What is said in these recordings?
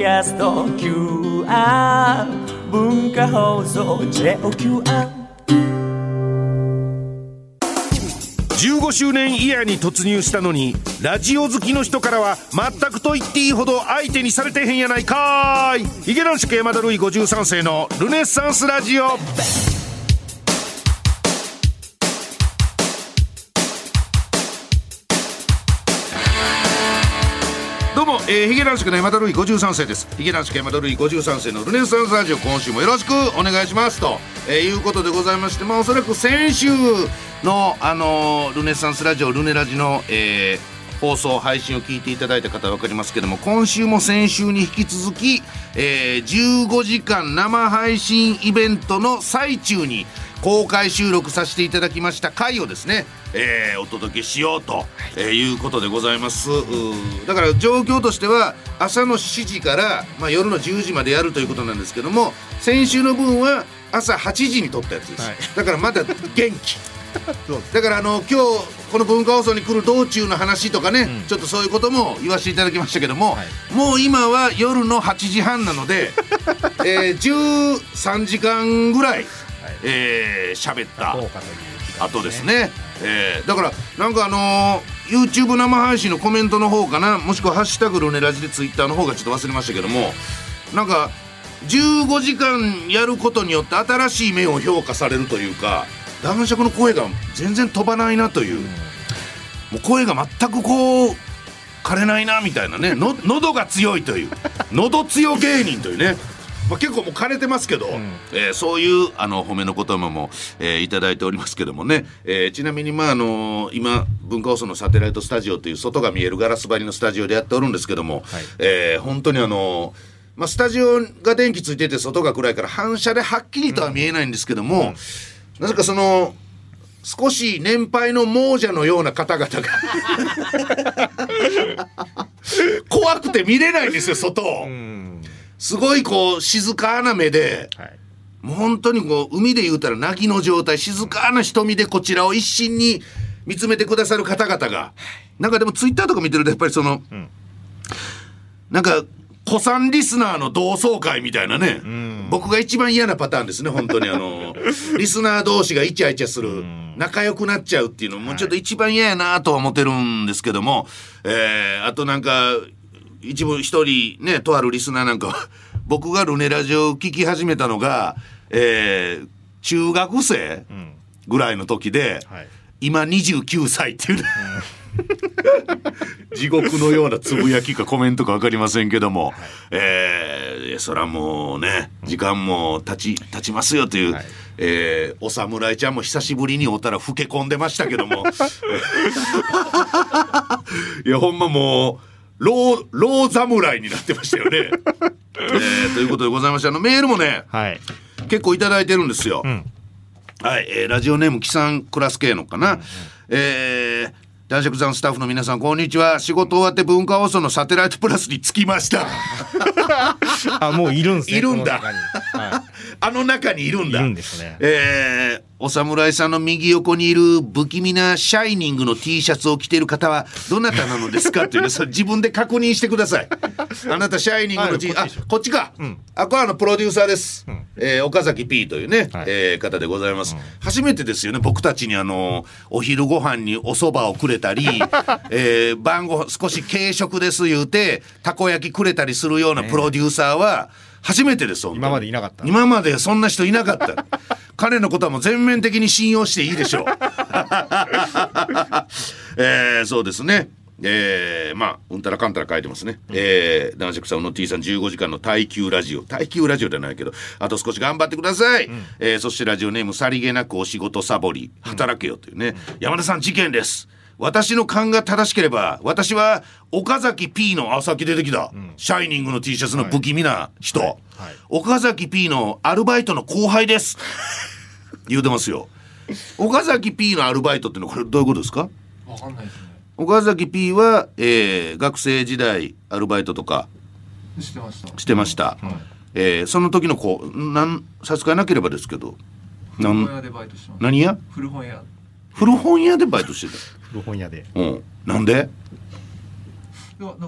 キャスト QR 文化放送 JOQR 15周年イヤーに突入したのにラジオ好きの人からは全くと言っていいほど相手にされてへんやないかい。ヒゲ男子山田ルイ53世のルネッサンスラジオ。えー、ヒゲ男子の山田ルイ53世です。ヒゲ男子山田ルイ53世のルネサンスラジオ。今週もよろしくお願いしますと、えーいうことでございましてまあおそらく先週のあのールネサンスラジオルネラジの、えー放送配信を聞いていただいた方は分かりますけども今週も先週に引き続き、えー15時間生配信イベントの最中に公開収録させていただきました回をですね、えーお届けしようと、えーいうことでございます。だから状況としては朝の7時から、まあ、夜の10時までやるということなんですけども先週の分は朝8時に撮ったやつです、はい。だからまだ元気。だからあの今日この文化放送に来る道中の話とかね、ちょっとそういうことも言わせていただきましたけども、はい。もう今は夜の8時半なので、えー、13時間ぐらい、えー喋った後ですね、えーだからなんかあのー YouTube 生配信のコメントの方かなもしくは「ハッシュタグルネラジ」でツイッターの方がちょっと忘れましたけどもなんか15時間やることによって新しい面を評価されるというか男爵の声が全然飛ばないなという、もう声が全くこう枯れないなみたいなね。の喉が強いという。喉強芸人というね、まあ、結構もう枯れてますけど、えーそういうあの褒めの言葉も、えーいただいておりますけどもね、えーちなみにまああの今文化放送のサテライトスタジオという外が見えるガラス張りのスタジオでやっておるんですけども、はい。えー本当にあのまあ、スタジオが電気ついてて外が暗いから反射ではっきりとは見えないんですけども、なぜかその少し年配の亡者のような方々が 怖くて見れないんですよ外を、うんすごいこう静かな目ではい。もう本当にこう海で言うたら凪の状態静かな瞳でこちらを一心に見つめてくださる方々がなんかでもツイッターとか見てるとやっぱりその、ん。なんか古参リスナーの同窓会みたいなね、僕が一番嫌なパターンですね 本当にあのリスナー同士がイチャイチャする、仲良くなっちゃうっていうのもちょっと一番嫌やなとは思ってるんですけども、えーあとなんか一部一人ねとあるリスナーなんかは 僕がルネラジオを聞き始めたのが、えー中学生んぐらいの時で、はい。今29歳っていうね、地獄のようなつぶやきかコメントか分かりませんけども、えーそらもうね時間も経ち経ちますよという、はい。えーお侍ちゃんも久しぶりに会ったら老け込んでましたけども。いやほんまもう老老侍になってましたよね。えーということでございましてあのメールもねはい。結構いただいてるんですよ。ん。はい、えーラジオネームキさんクラス系のかな。えー男爵さんスタッフの皆さんこんにちは。仕事終わって文化放送のサテライトプラスに着きました。あもういるんですねいるんだ。は あの中にいるんい、いだるんですね。えーお侍さんの右横にいる不気味なシャイニングの T シャツを着ている方はどなたなのですかっていうねそれ自分で確認してください。あなたシャイニングの T ああこっち。でしょこっちか、ん。あこれはあのプロデューサーです、えー岡崎 P というね、はい。えー方でございます、初めてですよね僕たちにあのお昼ご飯にお蕎麦をくれたり、えー晩ご少し軽食です言うてたこ焼きくれたりするようなプロデューサーは初めてです今までいなかった。今までそんな人いなかった。彼のことはもう全面的に信用していいでしょう。えーそうですね。えー、まあうんたらかんたら書いてますね、えー男爵さんの T さん15時間の耐久ラジオ。耐久ラジオじゃないけどあと少し頑張ってください、えーそしてラジオネームさりげなくお仕事サボり。働けよというね、山田さん事件です私の勘が正しければ私は岡崎 P のあさっき出てきた、シャイニングの T シャツの不気味な人、はい。岡崎 P のアルバイトの後輩です。言うてますよ。岡崎 P のアルバイトってのはこれどういうことですか？わかんないですね。岡崎 P は、えー学生時代アルバイトとか。知ってました。してました、えーその時の子なん差し支えなければですけど。何屋？古本屋。古本屋でバイトして古本屋で。たうん。なんで？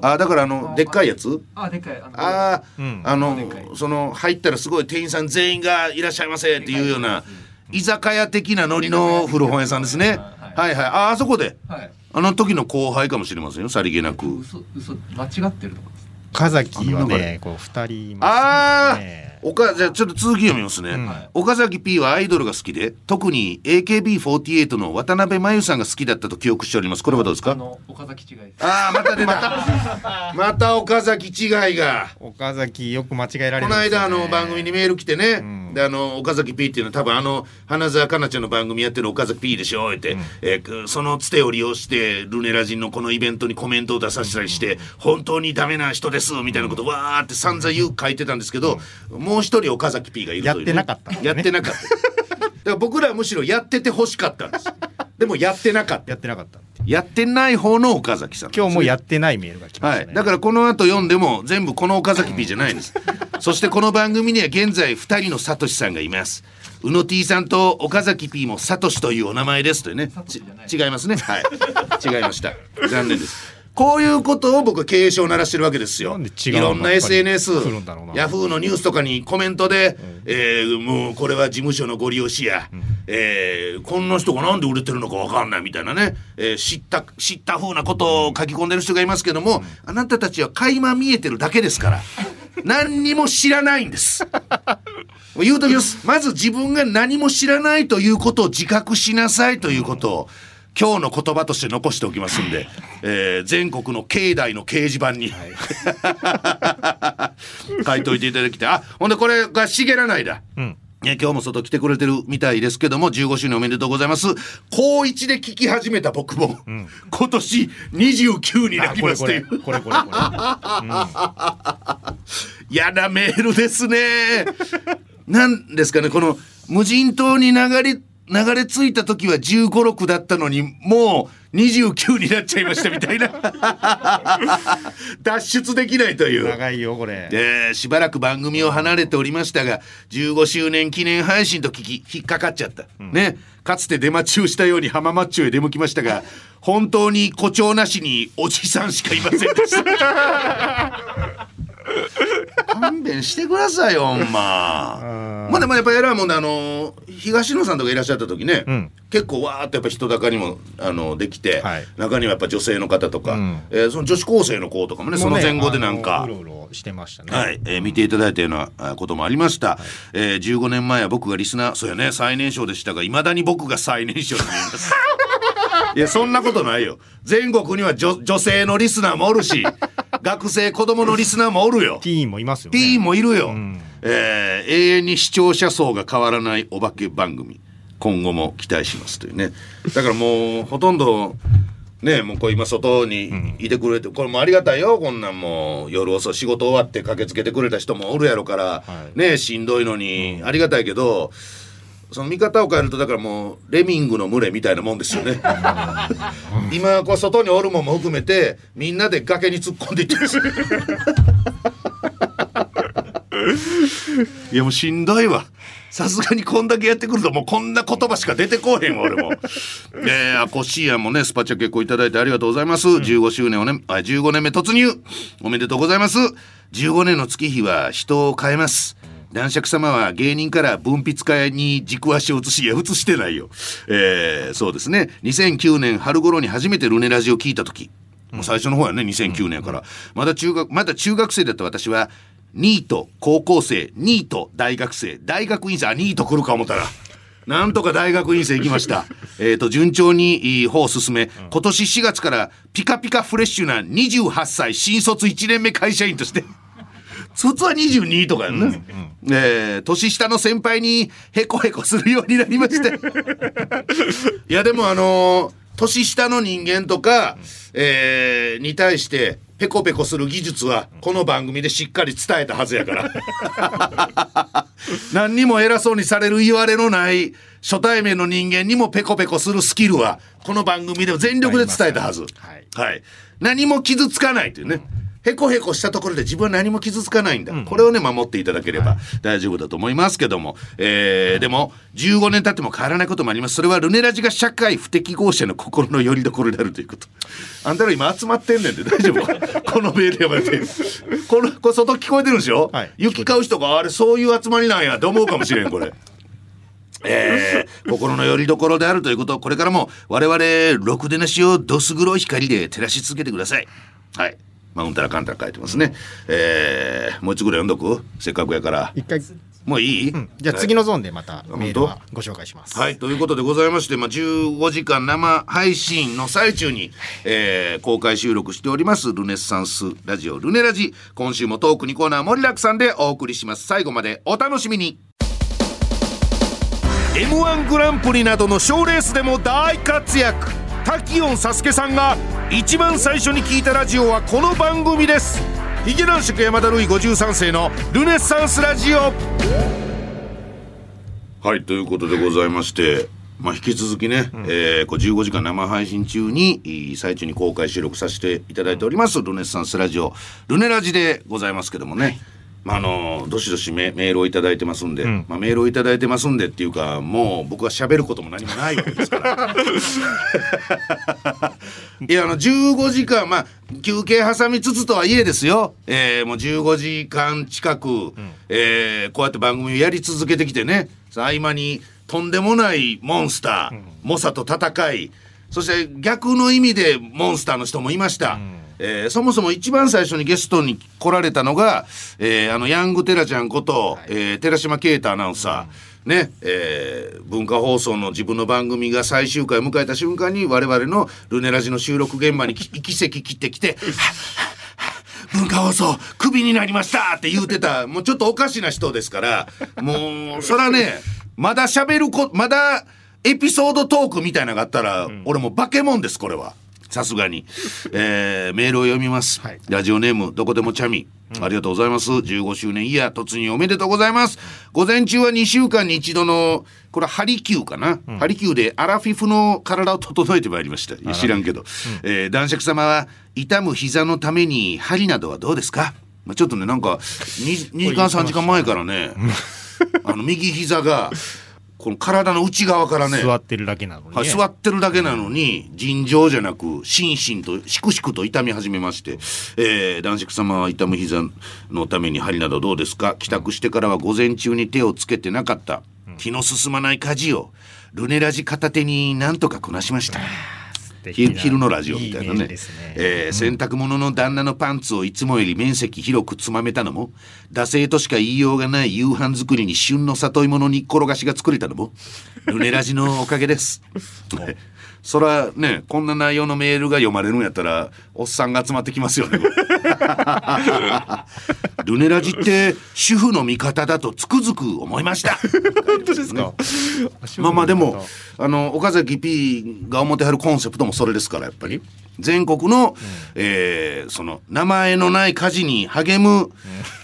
あだからあのでっかいやつ？あでっかい。あのああ、うん。あのその入ったらすごい店員さん全員がいらっしゃいませっていうような居酒屋的なノリの古本屋さんですね。ははいはい。ああそこで。はい。あの時の後輩かもしれませんよ。さりげなく。嘘嘘間違ってるとか岡崎はねこう二人いますああね岡じゃあちょっと続き読みますね、うん。岡崎 P はアイドルが好きで特に AKB48 の渡辺真由さんが好きだったと記憶しております。これはどうですか？岡崎違いです。ああまた出た。また岡崎違いが。岡崎よく間違えられるこの間あの番組にメール来てね、んであの岡崎 P っていうのは多分あの花澤香菜ちゃんの番組やってる岡崎 P でしょって、えーそのつてを利用してルネラジンのこのイベントにコメントを出させたりして、本当にダメな人ですみたいなことわーって散々言う書いてたんですけど、もう一人岡崎 P がいるという、ね、やってなかったね。やってなかった。だから僕らはむしろやってて欲しかったんですでもやってなかった。やってなかったやってない方の岡崎さん今日もやってないメールが来ましたね、はい、だからこの後読んでも全部この岡崎 P じゃないんです。そしてこの番組には現在2人のサトシさんがいます。宇野 T さんと岡崎 P もサトシというお名前ですというね。違いますね。はい。違いました。残念ですこういうことを僕は経営書を鳴らしてるわけですよ。いろんな SNS ヤフーのニュースとかにコメントで、えーもうこれは事務所のご利用しや、えーこんな人がなんで売れてるのかわかんないみたいなね、えー知った知った風なことを書き込んでる人がいますけども、あなたたちは垣間見えてるだけですから。何にも知らないんです。言うときます。まず自分が何も知らないということを自覚しなさいということを、今日の言葉として残しておきますんで、えー全国の境内の掲示板に、書いといていただきたい。あ、ほんでこれがしげらないだ。うんね、今日も外来てくれてるみたいですけども、15周年おめでとうございます。高一で聞き始めた僕も、今年29になりこれこますという。れこれこれこれやだメールですね。なんですかね、この無人島に流れ、流れ着いた時は15、6だったのに、もう29になっちゃいましたみたいな。脱出できないという。長いよこれ。えーしばらく番組を離れておりましたが15周年記念配信と聞き引っかかっちゃった、ね。かつて出待ちをしたように浜マッチョへ出向きましたが本当に誇張なしにおじさんしかいませんでした 勘弁してくださいよほんま。まあでもやっぱ偉いもんであの東野さんとかいらっしゃった時ね、ん。結構わーっとやっぱ人だかにもあのできて、はい。中にはやっぱ女性の方とか、ん。えーその女子高生の子とかもねその前後でなんかもうろうろしてましたね。はい、えー見ていただいたようなあこともありました、えー15年前は僕がリスナーそうやね最年少でしたがいまだに僕が最年少に見えます。いやそんなことないよ。全国には女女性のリスナーもおるし 学生子供のリスナーもおるよ。ティーンもいますよね。ピーもいるよ、ん。えー永遠に視聴者層が変わらないお化け番組。今後も期待しますというね。だからもうほとんどねもうこう今外にいてくれて、これもありがたいよ。こんなんもう夜遅い仕事終わって駆けつけてくれた人もおるやろから、い。ねしんどいのに。ありがたいけどその見方を変えるとだからもうレミングの群れみたいなもんですよね 今こう外におるもんも含めてみんなで崖に突っ込んでいってるんですいやもうしんどいわ。さすがにこんだけやってくるともうこんな言葉しか出てこうへんわ俺も。えー、あコシーヤンもねスパチャ結構いただいてありがとうございます。15周年をねあ15年目突入おめでとうございます。15年の月日は人を変えます。男爵様は芸人から文筆家に軸足を移し、いや、移してないよ。えー、そうですね。2009年春頃に初めてルネラジを聞いた時もう最初の方やね、2009年から。まだ中学、まだ中学生だった私は、ニート、高校生、ニート、大学生、大学院生、あ、ニート来るか思ったら。なんとか大学院生行きました。えっと、順調に方を進め、今年4月からピカピカフレッシュな28歳新卒1年目会社員として、卒は22とかやんな。えー年下の先輩にヘコヘコするようになりました。いや、でもあのー年下の人間とか、えーに対して、ペコペコする技術は、この番組でしっかり伝えたはずやから。何にも偉そうにされる言われのない初対面の人間にもペコペコするスキルは、この番組で全力で伝えたはず。はいはい。何も傷つかないというね。へこへこしたところで自分は何も傷つかないんだ、これをね守っていただければ大丈夫だと思いますけども、えーでも15年経っても変わらないこともあります。それはルネラジが社会不適合者の心の拠り所であるということ。あんたら今集まってんねんで大丈夫 このメールやばれて。このこれ外聞こえてるんでしょ、はい。雪買う人があれそういう集まりなんや。って思うかもしれんこれ。えー心の拠り所であるということ。をこれからも我々ろくでなしをどす黒い光で照らし続けてください。はいまあうんたらかんたら書いてますねえーもう一つぐらい読んどく？せっかくやから一回、もういい、じゃあ次のゾーンでまたメール本はご紹介します。はい、ということでございまして、まあ、15時間生配信の最中に、えー公開収録しております、ルネッサンスラジオ、ルネラジ。今週もトーク2コーナー盛りだくさんでお送りします。最後までお楽しみに。M1 グランプリなどの賞レースでも大活躍。タキオンサスケさんが一番最初に聞いたラジオはこの番組です。ヒゲ男爵山田ルイ53世のルネッサンスラジオ。はい、ということでございまして、まあ、引き続きね、えーこう15時間生配信中に、いい最中に公開収録させていただいております、ルネッサンスラジオ、ルネラジでございますけどもね、まあ、あのどしどしメメールをいただいてますんで、まあ、メールをいただいてますんでっていうか、もう僕は喋ることも何もないわけですから。いやあの15時間まあ休憩挟みつつとはいえですよ、えーもう15時間近く、えーこうやって番組をやり続けてきてね。合間にとんでもないモンスター、猛者と戦い。そして逆の意味でモンスターの人もいました。えーそもそも一番最初にゲストに来られたのが、えーあのヤングテラちゃんこと、えー寺島啓太アナウンサー、ねえー文化放送の自分の番組が最終回を迎えた瞬間に我々のルネラジの収録現場にき 行き席切ってきて「文化放送クビになりました!」って言うてたもうちょっとおかしな人ですからもうそらねまだ喋るこまだエピソードトークみたいなのがあったら、俺もう化け物ですこれは。さすがに、えーメールを読みます、はい。ラジオネームどこでもチャミ、ありがとうございます。15周年イヤー突入おめでとうございます。午前中は2週間に一度のこれはハリキューかな、ハリキューでアラフィフの体を整えてまいりました。知らんけど、えー男爵様は痛む膝のために針などはどうですか？まあちょっとねなんか 2, 2時間3時間前からね あの右膝がこの体の内側からね座ってるだけなのに、ね。はい、座ってるだけなのに尋常じゃなく心身としくしくと痛み始めまして、えー男爵様は痛む膝のために針などどうですか？帰宅してからは午前中に手をつけてなかった気の進まない家事をルネラジ片手になんとかこなしました。ひ昼のラジオみたいなね。えー洗濯物の旦那のパンツをいつもより面積広くつまめたのも惰性としか言いようがない夕飯作りに旬の里芋の煮っころがしが作れたのもルネラジのおかげです。そらねこんな内容のメールが読まれるんやったらおっさんが集まってきますよね。ルネラジって主婦の味方だとつくづく思いました。本当ですか？まあまあでもあの岡崎 P が思ってはるコンセプトもそれですからやっぱり全国の、えーその名前のない家事に励む、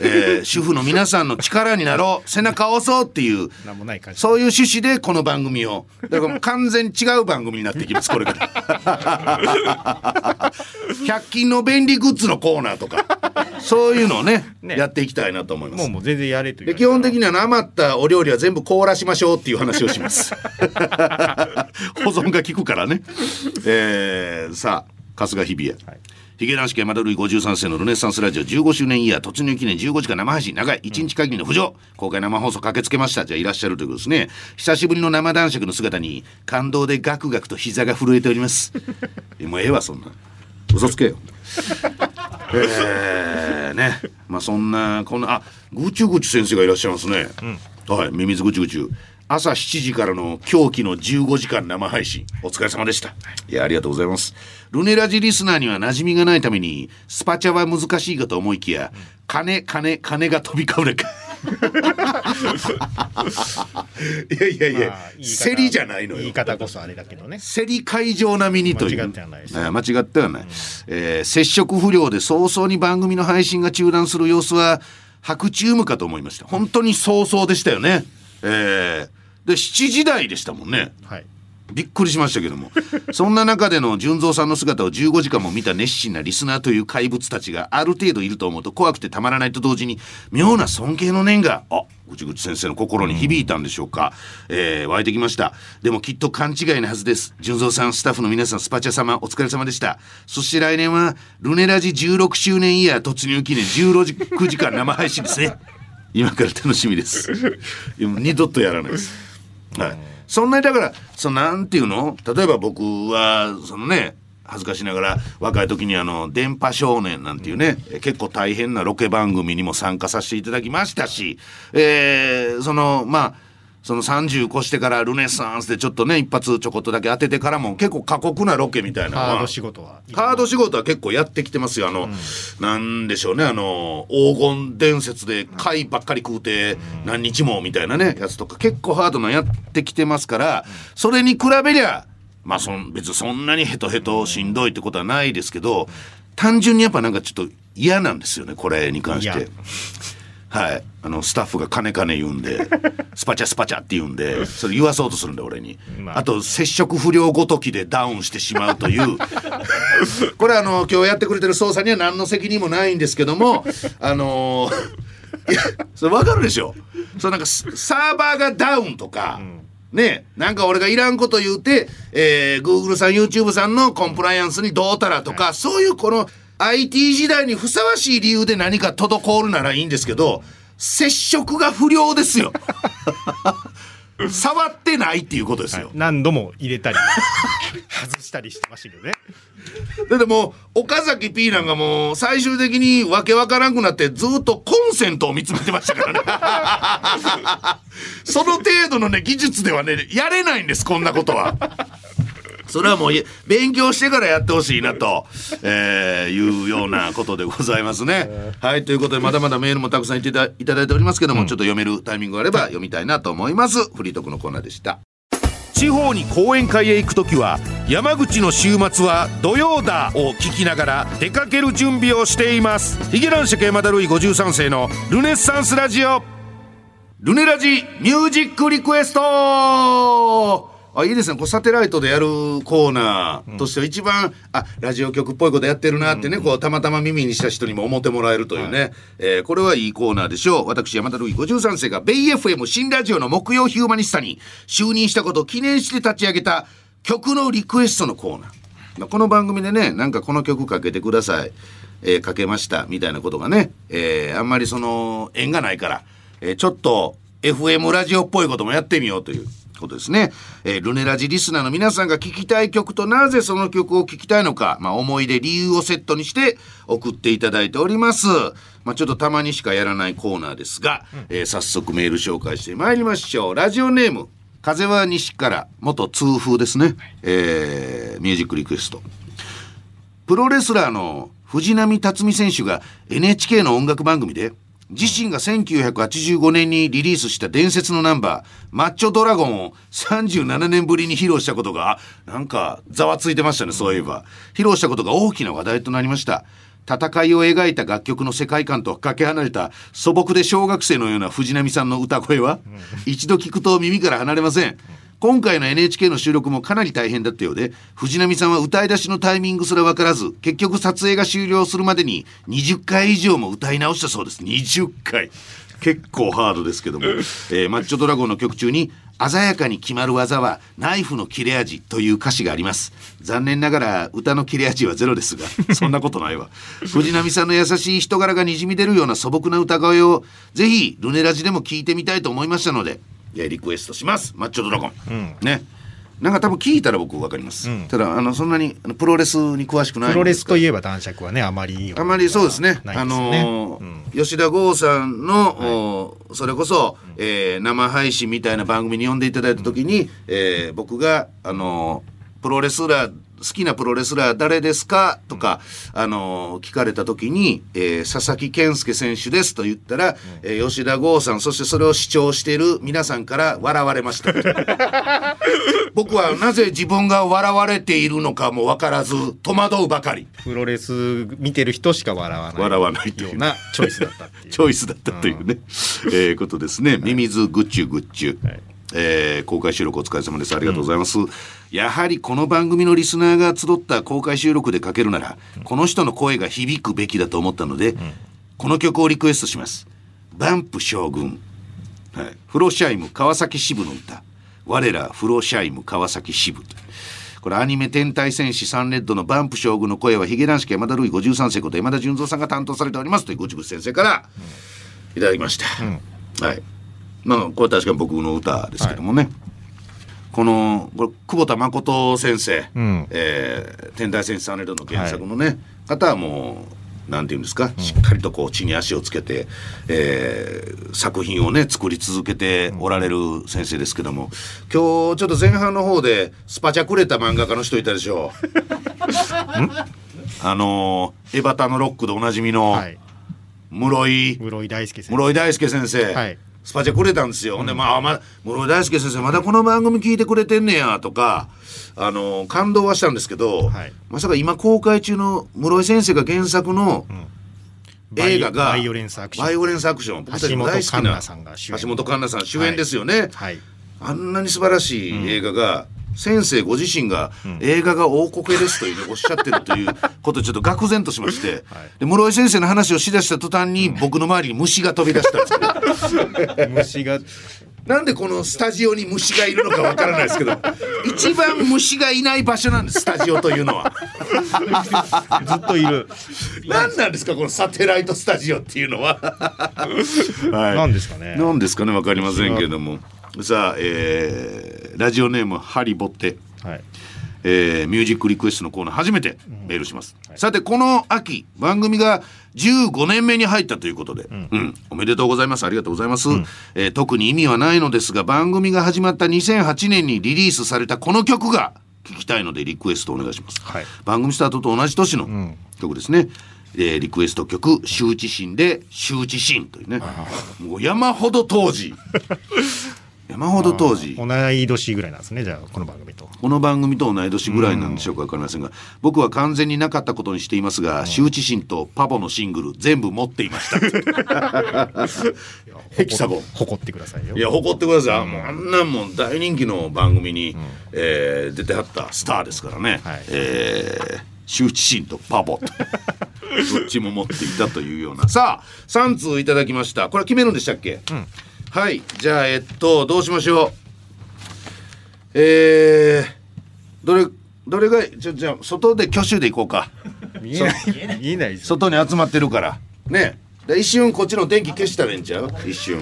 えー主婦の皆さんの力になろう 背中を押そうっていうなんもない。そういう趣旨でこの番組を。だから完全に違う番組になっていきますこれから。100均の便利グッズのコーナーとか。そういうのをねね。やっていきたいなと思います。もうもう全然やれという。で基本的には余ったお料理は全部凍らしましょうっていう話をします。保存が効くからね。えー、さあ春日日比谷、ヒゲ男子山田ルイ53世のルネッサンスラジオ15周年イヤー。突入記念15時間生配信。長い。1日限りの浮上、公開生放送駆けつけました。じゃあいらっしゃるということですね。久しぶりの生男爵の姿に感動でガクガクと膝が震えております。もうええわそんな。嘘つけよ。えー、ね。まあそんなこんなあぐちゅぐちゅ先生がいらっしゃいますね、はい。ミミズぐちゅぐちゅ。朝7時からの狂気の15時間生配信。お疲れ様でした。いやありがとうございますルネラジリスナーには馴染みがないためにスパチャは難しいかと思いきや金金金が飛び交うねか いやいやいや、ま競りじゃないのよ。言い方こそあれだけどね。競り会場並みにという。間違ってはないですえー間違ってはない、えー接触不良で早々に番組の配信が中断する様子は白チュームかと思いました。本当に早々でしたよね。えーで7時台でしたもんね。はい。びっくりしましたけども。そんな中での純三さんの姿を15時間も見た熱心なリスナーという怪物たちがある程度いると思うと怖くてたまらないと同時に妙な尊敬の念があぐちぐち先生の心に響いたんでしょうか、えー湧いてきました。でもきっと勘違いなはずです。純三さんスタッフの皆さんスパチャ様お疲れ様でした。そして来年はルネラジ16周年イヤー突入記念16時間生配信ですね。今から楽しみです。二度とやらないです。はい、そんなにだからそのなんていうの？例えば僕はそのね恥ずかしながら若い時にあの「電波少年」なんていうね、結構大変なロケ番組にも参加させていただきましたし、えーそのまあその30越してからルネッサンスでちょっとね一発ちょこっとだけ当ててからも結構過酷なロケみたいなハード仕事はハード仕事は結構やってきてますよ。あの、なんでしょうね、あの、黄金伝説で貝ばっかり食うて何日もみたいなね、やつとか結構ハードなやってきてますから、それに比べりゃ、まあそん別にそんなにヘトヘトしんどいってことはないですけど、単純にやっぱなんかちょっと嫌なんですよね、これに関し嫌て。はい。あの、スタッフが金金言うんで、スパチャスパチャって言うんで、それ言わそうとするんで、俺に。まああと、接触不良ごときでダウンしてしまうという。これあの、今日やってくれてる捜査には何の責任もないんですけども、あのーいや、それ分かるでしょそうなんかスサーバーがダウンとか、ねなんか俺がいらんこと言うて、えー、Google さん YouTube さんのコンプライアンスにどうたらとか、そういうこの IT 時代にふさわしい理由で何か滞るならいいんですけど接触が不良ですよ。触ってないっていうことですよ、何度も入れたり 外したりしてましたけどね。だってもう岡崎 P なんかもう最終的にわけわからんくなってずっとコンセントを見つめてましたからね。その程度のね技術ではねやれないんですこんなことは。それはもうい勉強してからやってほしいなと、えーいうようなことでございますね。はいということでまだまだメールもたくさんいただいておりますけども、ちょっと読めるタイミングがあれば読みたいなと思います。フリートークのコーナーでした。地方に講演会へ行くときは山口の週末は土曜だを聞きながら出かける準備をしていますヒゲ男爵山田るい53世のルネッサンスラジオルネラジミュージックリクエストあいいですね。こうサテライトでやるコーナーとしては一番、あラジオ局っぽいことやってるなってね、こうたまたま耳にした人にも思ってもらえるというね、えーこれはいいコーナーでしょう。私山田るい53世がベイ FM 新ラジオの木曜ヒューマニスタに就任したことを記念して立ち上げた曲のリクエストのコーナー。まあこの番組でねなんかこの曲かけてください、えーかけましたみたいなことがね、えーあんまりその縁がないから、えーちょっと FM ラジオっぽいこともやってみようということですね、えールネラジリスナーの皆さんが聴きたい曲となぜその曲を聴きたいのか、まあ、思い出理由をセットにして送っていただいております、まあ、ちょっとたまにしかやらないコーナーですが、えー早速メール紹介してまいりましょう。ラジオネーム風は西から元痛風ですね、えーミュージックリクエスト。プロレスラーの藤波辰巳選手が NHK の音楽番組で自身が1985年にリリースした伝説のナンバー「マッチョドラゴン」を37年ぶりに披露したことがなんかざわついてましたねそういえば。披露したことが大きな話題となりました。戦いを描いた楽曲の世界観とかけ離れた素朴で小学生のような藤波さんの歌声は一度聞くと耳から離れません今回の NHK の収録もかなり大変だったようで藤波さんは歌い出しのタイミングすら分からず結局撮影が終了するまでに20回以上も歌い直したそうです。20回。結構ハードですけども、えーマッチョドラゴンの曲中に鮮やかに決まる技はナイフの切れ味という歌詞があります。残念ながら歌の切れ味はゼロですがそんなことないわ。藤波さんの優しい人柄がにじみ出るような素朴な歌声をぜひルネラジでも聞いてみたいと思いましたのでリクエストします。マッチョドラゴン、ね。なんか多分聞いたら僕分かります、ただあのそんなにプロレスに詳しくないプロレスといいえば男爵はねあまりあまりそうですね。ね。のーうん。吉田剛さんの、おそれこそ、えー生配信みたいな番組に呼んでいただいた時に、えー僕が、あのープロレスラー、好きなプロレスラー誰ですか？とか、あのー聞かれた時に、えー佐々木健介選手ですと言ったら、えー吉田剛さん、そしてそれを主張している皆さんから笑われました。僕はなぜ自分が笑われているのかも分からず、戸惑うばかり。プロレス見てる人しか笑わない笑わないというようなチョイスだったっ チョイスだったというね、えーことですね。ミミズグッチュグッチュ。はいえー公開収録お疲れ様です。ありがとうございます。やはりこの番組のリスナーが集った公開収録でかけるなら、この人の声が響くべきだと思ったので、この曲をリクエストします。バンプ将軍。はい、フロシャイム川崎支部の歌。我らフロシャイム川崎支部。とこれアニメ「天体戦士サンレッド」のバンプ将軍の声はヒゲ男子山田るい53世こと山田純三さんが担当されております。というごちぶ先生からいただきました、はい。まあこれ確かに僕の歌ですけどもね、このこれ久保田誠先生、ん。えー天体戦士サンレッド」の原作のね、方はもうなんていうんですか、しっかりとこう地に足をつけて、えー作品をね作り続けておられる先生ですけども今日ちょっと前半の方でスパチャくれた漫画家の人いたでしょ あのーエバタのロックでおなじみのはい。室井、室井大輔先生。室井大輔先生、はいスパチャくれたんですよ。ほんで、まあ、ま、室井大輔先生、まだこの番組聞いてくれてんねや、とか、あの、感動はしたんですけど、はい。まさか今公開中の室井先生が原作の映画が、バイオレンスアクション。バイオレンスアクション。僕たち橋本も大好きな環奈さんが主演。橋本環奈さん主演ですよね。はい。あんなに素晴らしい映画が、先生ご自身が映画が大こけですというねおっしゃってるということでちょっと愕然としまして、で室井先生の話をしだした途端に僕の周りに虫が飛び出したんですけど 虫が。なんでこのスタジオに虫がいるのかわからないですけど 一番虫がいない場所なんですスタジオというのは。ずっといる。何なんですかこのサテライトスタジオっていうのは。はい。なんですかね。何ですかねわかりませんけれども。さあ、えーラジオネームハリボってはい。えーミュージックリクエストのコーナー初めてメールします、さてこの秋番組が15年目に入ったということで、うん。おめでとうございます。ありがとうございます、えー特に意味はないのですが番組が始まった2008年にリリースされたこの曲が聞きたいのでリクエストお願いします、はい。番組スタートと同じ年の曲ですね、えーリクエスト曲「羞恥心」で「羞恥心」というね。もう山ほど当時 山ほど当時。同い年ぐらいなんですねじゃあこの番組と。この番組と同い年ぐらいなんでしょうか分かりません。が、僕は完全になかったことにしていますが、羞恥心とパボのシングル全部持っていました。ヘキサゴン。誇ってくださいよ。いや誇ってください、もうあんなんもん大人気の番組に、えー出てはったスターですからね、はい。えー羞恥心とパボと。どっちも持っていたというような。さあ3通いただきました。これ決めるんでしたっけ、はいじゃあえっとどうしましょう。えー、どれどれがちょじゃあ外で挙手でいこうか。見えない見えない外に集まってるから。ね。で一瞬こっちの電気消したらええんちゃう？一瞬。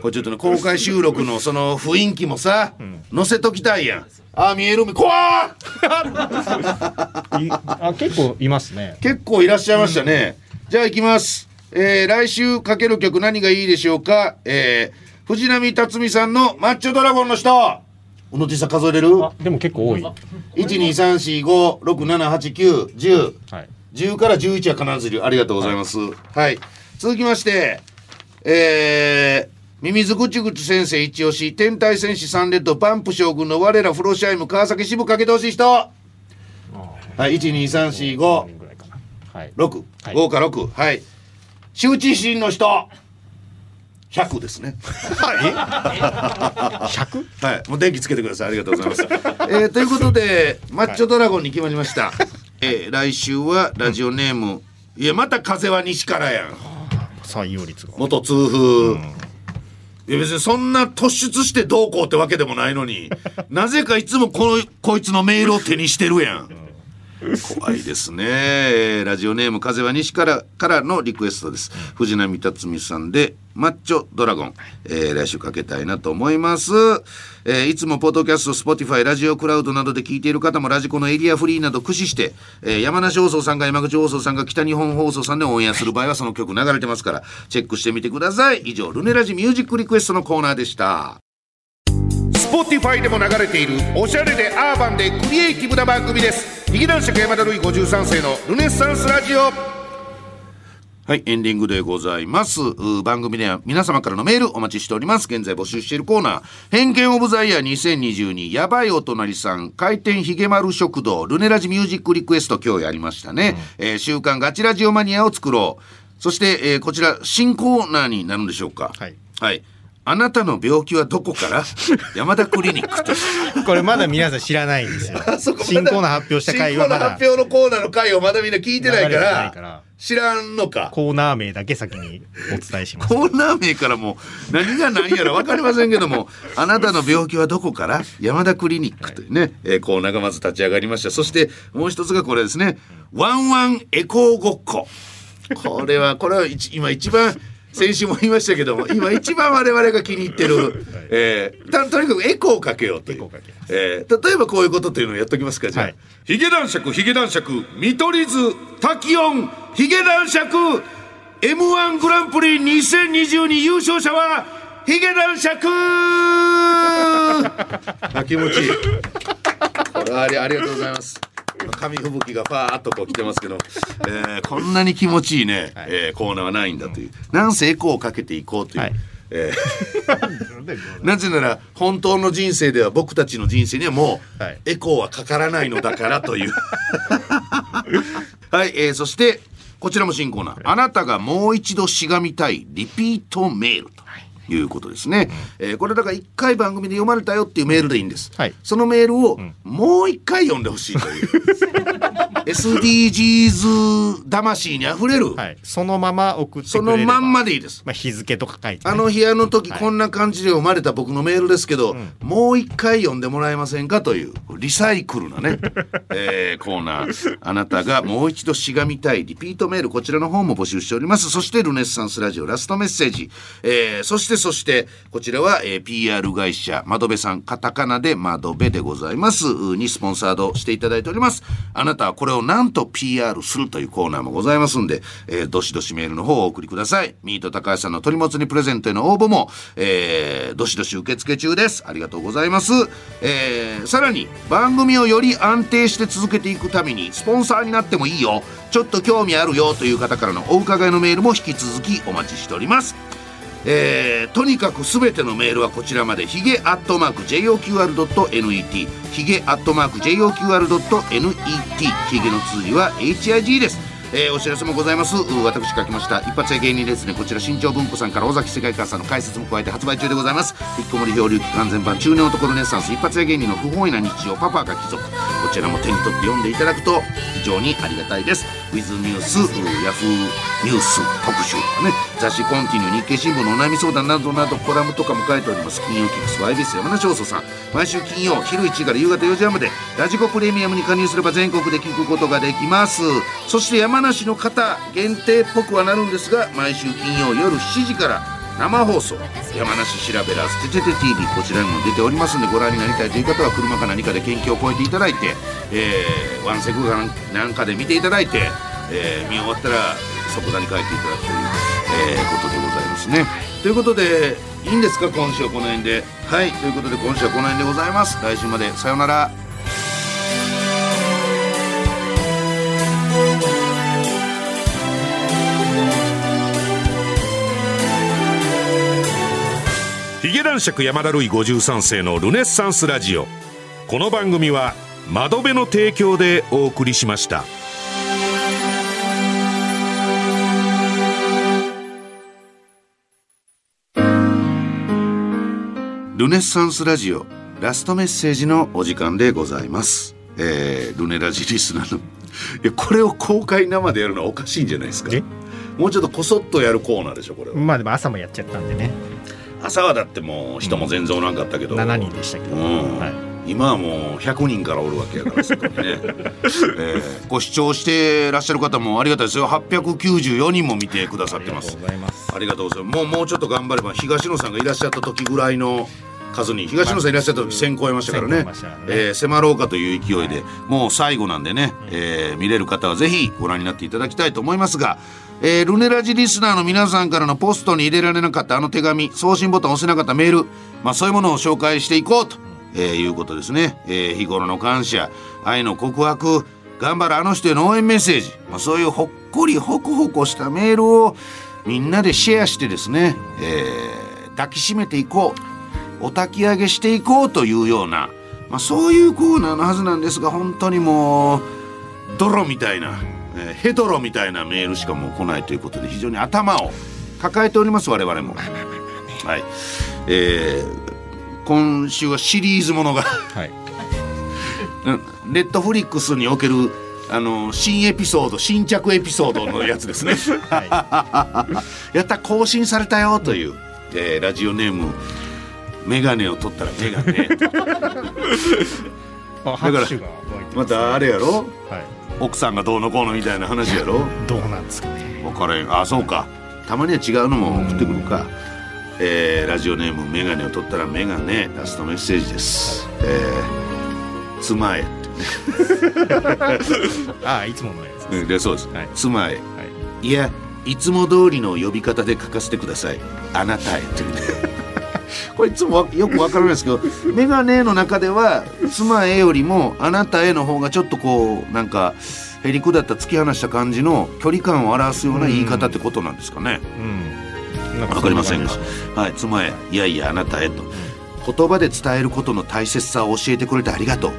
これちょっとね公開収録のその雰囲気もさ、載せときたいやん。あー見える怖 あ結構いますね。結構いらっしゃいましたね、じゃあ行きますえー、来週かける曲何がいいでしょうか？えー、藤波辰巳さんのマッチョドラゴンの人。小野 T さん数えれる？あでも結構多い。は12345678910い。10から11は必ずいる。ありがとうございます。はい、続きましてえーミミズぐちぐち先生一押し天体戦士サンレッドバンプ将軍の我らフロシャイム川崎支部かけてほしい人。はい12345人ぐらいかな。はい。6、はい。5か6はい羞恥心の人。100ですね。100? はい。もう電気つけてください。ありがとうございます、えーということでマッチョドラゴンに決まりました、えー来週はラジオネーム、いやまた風は西からやん。採用率が。元痛風、いや別にそんな突出してどうこうってわけでもないのに なぜかいつもこのこいつのメールを手にしてるやん怖いですね、えーラジオネーム風は西からからのリクエストです、藤波辰巳さんでマッチョドラゴン、えー来週かけたいなと思います、えーいつもポッドキャスト Spotify ラジオクラウドなどで聞いている方もラジコのエリアフリーなど駆使して、えー山梨放送さんが山口放送さんが北日本放送さんでオンエアする場合はその曲流れてますからチェックしてみてください。以上ルネラジミュージックリクエストのコーナーでした。Spotify でも流れているおしゃれでアーバンでクリエイティブな番組です劇団四季山田るい53世のルネッサンスラジオはい、エンディングでございます。番組では皆様からのメールお待ちしております。現在募集しているコーナー、偏見オブザイヤー2022、やばいお隣さん、回転ひげ丸食堂、ルネラジミュージックリクエスト今日やりましたね。えー週刊ガチラジオマニアを作ろう。そして、えーこちら新コーナーになるんでしょうか。はい。はい。あなたの病気はどこから？山田クリニックと。これまだ皆さん知らないんですよ。新コーナー発表した回はまだ。新コーナー発表のコーナーの回をまだみんな聞いてないからから。知らんのか。コーナー名だけ先にお伝えします。コーナー名からも何が何やら分かりませんけども あなたの病気はどこから？山田クリニックというね、えーコーナーがまず立ち上がりました。そしてもう一つがこれですね。ワンワンエコーごっこ。これはこれは一今一番先週も言いましたけども 今一番我々が気に入ってる、えーたとにかくエコーをかけようという。えー例えばこういうことっていうのをやっときますかじゃあ、はい。ヒゲ男爵ヒゲ男爵見取り図タキオンヒゲ男爵 M1 グランプリ2022優勝者はヒゲ男爵。あ気持ちいい。これはありありがとうございます紙吹雪がパーッとこう来てますけど、えーこんなに気持ちいいね、えーコーナーはないんだという、なんせエコーをかけていこうという、はい。えーなぜなら本当の人生では僕たちの人生にはもうはい。エコーはかからないのだからという。はい、えーそしてこちらも新コーナー、あなたがもう一度しがみたいリピートメール。ということですね、えーこれだから一回番組で読まれたよっていうメールでいいんです、はい。そのメールをもう一回読んでほしいという。SDGs 魂にあふれる、はい。そのまま送ってくそれれば。のまんまでいいです。まあ、日付とか書いてね、あの日あの時はい。こんな感じで読まれた僕のメールですけど、もう一回読んでもらえませんかというリサイクルなね、えーコーナー。あなたがもう一度しがみたいリピートメールこちらの方も募集しております。そしてルネッサンスラジオラストメッセージ、えーそしてそしてこちらは、えー PR 会社窓辺さんカタカナで窓辺でございます。にスポンサードしていただいております。あなたはこれをなんと PR するというコーナーもございますんで、えーどしどしメールの方をお送りください。ミート高橋さんの鳥もつにプレゼントへの応募も、えーどしどし受付中です。ありがとうございます、えーさらに番組をより安定して続けていくためにスポンサーになってもいいよ。ちょっと興味あるよという方からのお伺いのメールも引き続きお待ちしております。えーとにかくすべてのメールはこちらまで。ヒゲアットマーク JOQR.net ヒゲアットマーク JOQR.net ヒゲの通じは HIG です。えーお知らせもございます。私書きました。一発屋芸人ですね。こちら新潮文庫さんから尾崎世界観さんの解説も加えて発売中でございます。引きこもり漂流期間全般中年男ルネッサンス一発屋芸人の不本意な日常パパが貴族こちらも手に取って読んでいただくと非常にありがたいです。ウィズニュースヤフーニュース特集とかね。雑誌コンティニュー日経新聞のお悩み相談などなどコラムとかも書いております。金曜キックス YBS 山梨放送さん。毎週金曜昼1時から夕方4時半までラジコプレミアムに加入すれば全国で聞くことができます。そして山梨の方限定っぽくはなるんですが毎週金曜夜7時から生放送山梨調べらずててて TV こちらにも出ておりますのでご覧になりたいという方は車か何かで県境を越えていただいて、えーワンセグかなんかで見ていただいて、えー見終わったら即座に帰っていただくという、えーことでございますね。ということでいいんですか？今週はこの辺で。はいということで今週はこの辺でございます。来週までさようなら。男爵山田るい53世のルネッサンスラジオ。この番組は窓辺の提供でお送りしました。ルネッサンスラジオラストメッセージのお時間でございます。えールネラジリスナーの。いやこれを公開生でやるのはおかしいんじゃないですか？え？もうちょっとこそっとやるコーナーでしょこれは。まあでも朝もやっちゃったんでね朝はだってもう人も全然おらんかったけど、7人でしたけど、うん。はい、今はもう100人からおるわけやからそこにね、えーご視聴してらっしゃる方もありがたいですよ。894人も見てくださってます。ありがとうございます。もうもうちょっと頑張れば東野さんがいらっしゃった時ぐらいの数に東野さんいらっしゃった時1000超えましたから1000超えねましたからね。えー迫ろうかという勢いで、もう最後なんでね、えー見れる方はぜひご覧になっていただきたいと思いますが、えールネラジリスナーの皆さんからのポストに入れられなかったあの手紙送信ボタン押せなかったメール、まあ、そういうものを紹介していこうと、えーいうことですね、えー日頃の感謝愛の告白頑張るあの人への応援メッセージ、まあ、そういうほっこりホクホクしたメールをみんなでシェアしてですね、えー抱きしめていこうお焚き上げしていこうというような、まあ、そういうコーナーのはずなんですが本当にもう泥みたいな、えーヘドロみたいなメールしかもう来ないということで非常に頭を抱えております我々も。はい。えー今週はシリーズものがはい。ネットフリックスにおけるあの新エピソード新着エピソードのやつですね。は やった更新されたよという、えーラジオネーム。メガネを取ったらメガネ。あらまたあれやろ？はい奥さんがどうのこうのみたいな話やろ？どうなんですかね。分からへんあそうか。たまには違うのも送ってくるか、えーラジオネームメガネを取ったらメガネラストメッセージです、えー妻へって ああいつものやつ。ねでそうです、はい。妻へ。はい。いやいつも通りの呼び方で書かせてください。あなたへってこれいつもわよくわからないですけど メガネの中では妻へよりもあなたへの方がちょっとこうなんかへりくだった突き放した感じの距離感を表すような言い方ってことなんですかね、うん。なんわかりませんが。はい、妻へいやいやあなたへと。言葉で伝えることの大切さを教えてくれてありがとう。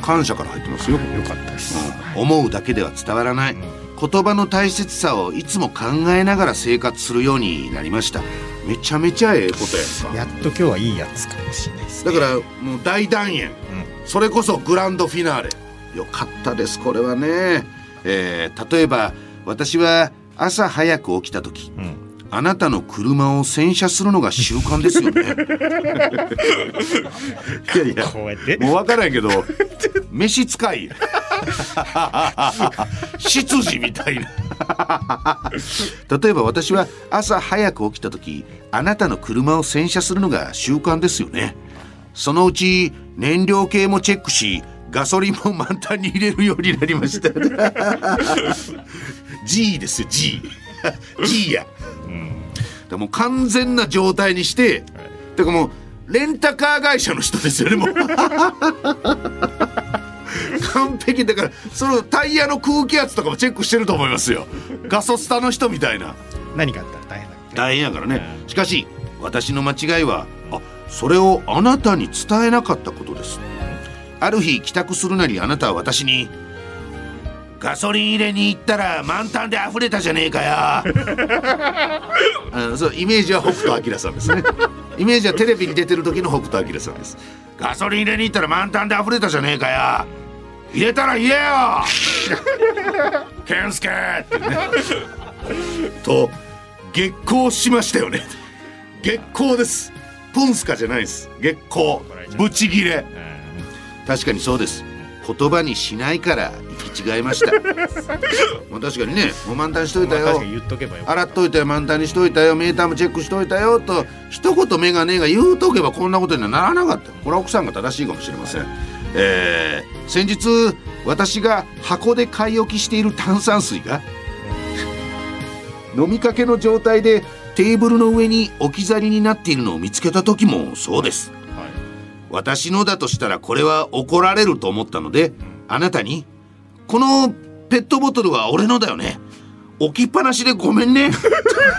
感謝から入ってますよ、よかったです。うん。思うだけでは伝わらない。言葉の大切さをいつも考えながら生活するようになりましためちゃめちゃええことやんか。やっと今日はいいやつかもしれないですね。だからもう大団円。それこそグランドフィナーレ。よかったですこれはね、えー例えば私は朝早く起きた時うん。あなたの車を洗車するのが習慣ですよね。いやいやもう分からんけど 召使い執事みたいな例えば私は朝早く起きた時あなたの車を洗車するのが習慣ですよね。そのうち燃料系もチェックしガソリンも満タンに入れるようになりました。G ですよ G G や。でもう完全な状態にしてだからもうレンタカー会社の人ですよねもう完璧だからそのタイヤの空気圧とかもチェックしてると思いますよ。ガソスタの人みたいな。何かあった？ら大変だ大変やからね。しかし私の間違いはあそれをあなたに伝えなかったことです。ある日帰宅するなりあなたは私にガソリン入れに行ったら満タンで溢れたじゃねえかよ。あのそうイメージは北斗晶さんですね。イメージはテレビに出てる時の北斗晶さんです。ガソリン入れに行ったら満タンで溢れたじゃねえかよ入れたら言えよ。健介。ねと月光しましたよね。月光です。プンスカじゃないです。月光。ブチギレ。確かにそうです。言葉にしないから行き違いました。もう確かにねもう満タンしといたよ。洗っといたよ満タンにしといたよ。メーターもチェックしといたよ。と一言メガネが言うとけばこんなことにはならなかった。これは奥さんが正しいかもしれませんえー先日私が箱で買い置きしている炭酸水が飲みかけの状態でテーブルの上に置き去りになっているのを見つけた時もそうです。はい私のだとしたらこれは怒られると思ったのであなたに「このペットボトルは俺のだよね。置きっぱなしでごめんね。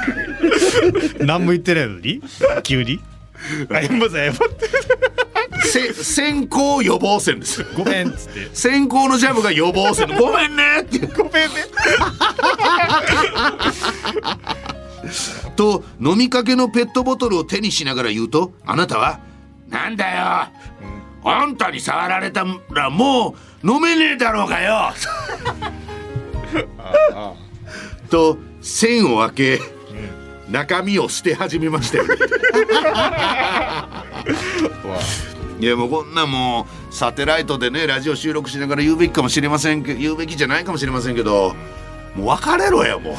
何も言ってないのに？急に？謝って謝って。せ 先行予防線です。ごめんっつって。先行のジャムが予防線。ごめんね。ってごめんね。と飲みかけのペットボトルを手にしながら言うとあなたは「なんだよ。あんたに触られたらもう飲めねえだろうがよ」と線を開け中身を捨て始めましたよね。いやもうこんなもうサテライトでねラジオ収録しながら言うべきかもしれませんけど言うべきじゃないかもしれませんけどもう別れろよもう。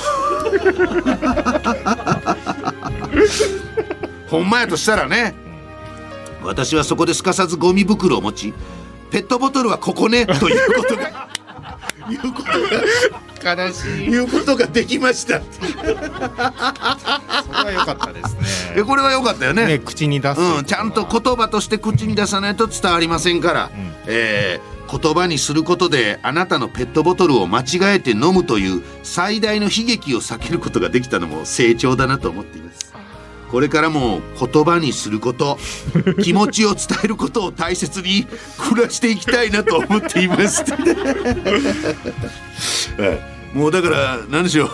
ほんまやとしたらね私はそこですかさずゴミ袋を持ちペットボトルはここねということが いうことが悲しい。いうことができましたそれは良かったですえねこれは良かったよね。ね口に出す。うん、ちゃんと言葉として口に出さないと伝わりませんから、ん。えー言葉にすることであなたのペットボトルを間違えて飲むという最大の悲劇を避けることができたのも成長だなと思っています。これからも言葉にすること 気持ちを伝えることを大切に暮らしていきたいなと思っています、はいもうだから何でしょう。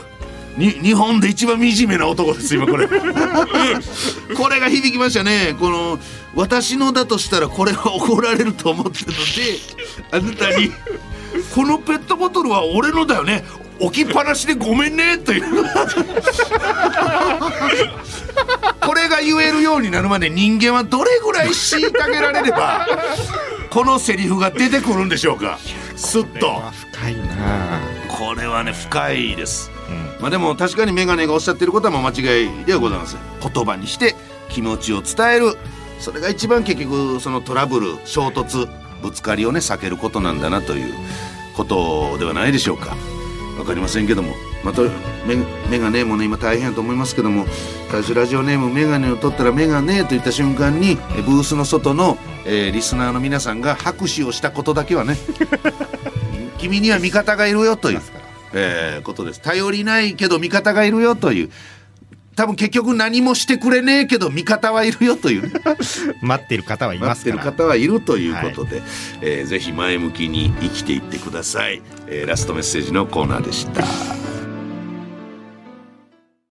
に日本で一番惨めな男です今これ。これが響きましたね。この私のだとしたらこれは怒られると思ってるのであなたにこのペットボトルは俺のだよね。置きっぱなしでごめんねという。これが言えるようになるまで人間はどれぐらい虐げられればこのセリフが出てくるんでしょうか。すっと。深いな。これはね深いです、まあでも確かにメガネがおっしゃってることはもう間違いではございません。言葉にして気持ちを伝える。それが一番結局そのトラブル衝突ぶつかりをね避けることなんだなということではないでしょうか。わかりませんけども。またメメガネもね今大変やと思いますけども。最初ラジオネームメガネを取ったらメガネと言った瞬間にえブースの外の、えーリスナーの皆さんが拍手をしたことだけはね 君には味方がいるよという、えーことです。頼りないけど味方がいるよという。多分結局何もしてくれねえけど味方はいるよというね。待ってる方はいま待ってすからる方はいるということで、えーぜひ前向きに生きていってください、えーラストメッセージのコーナーでした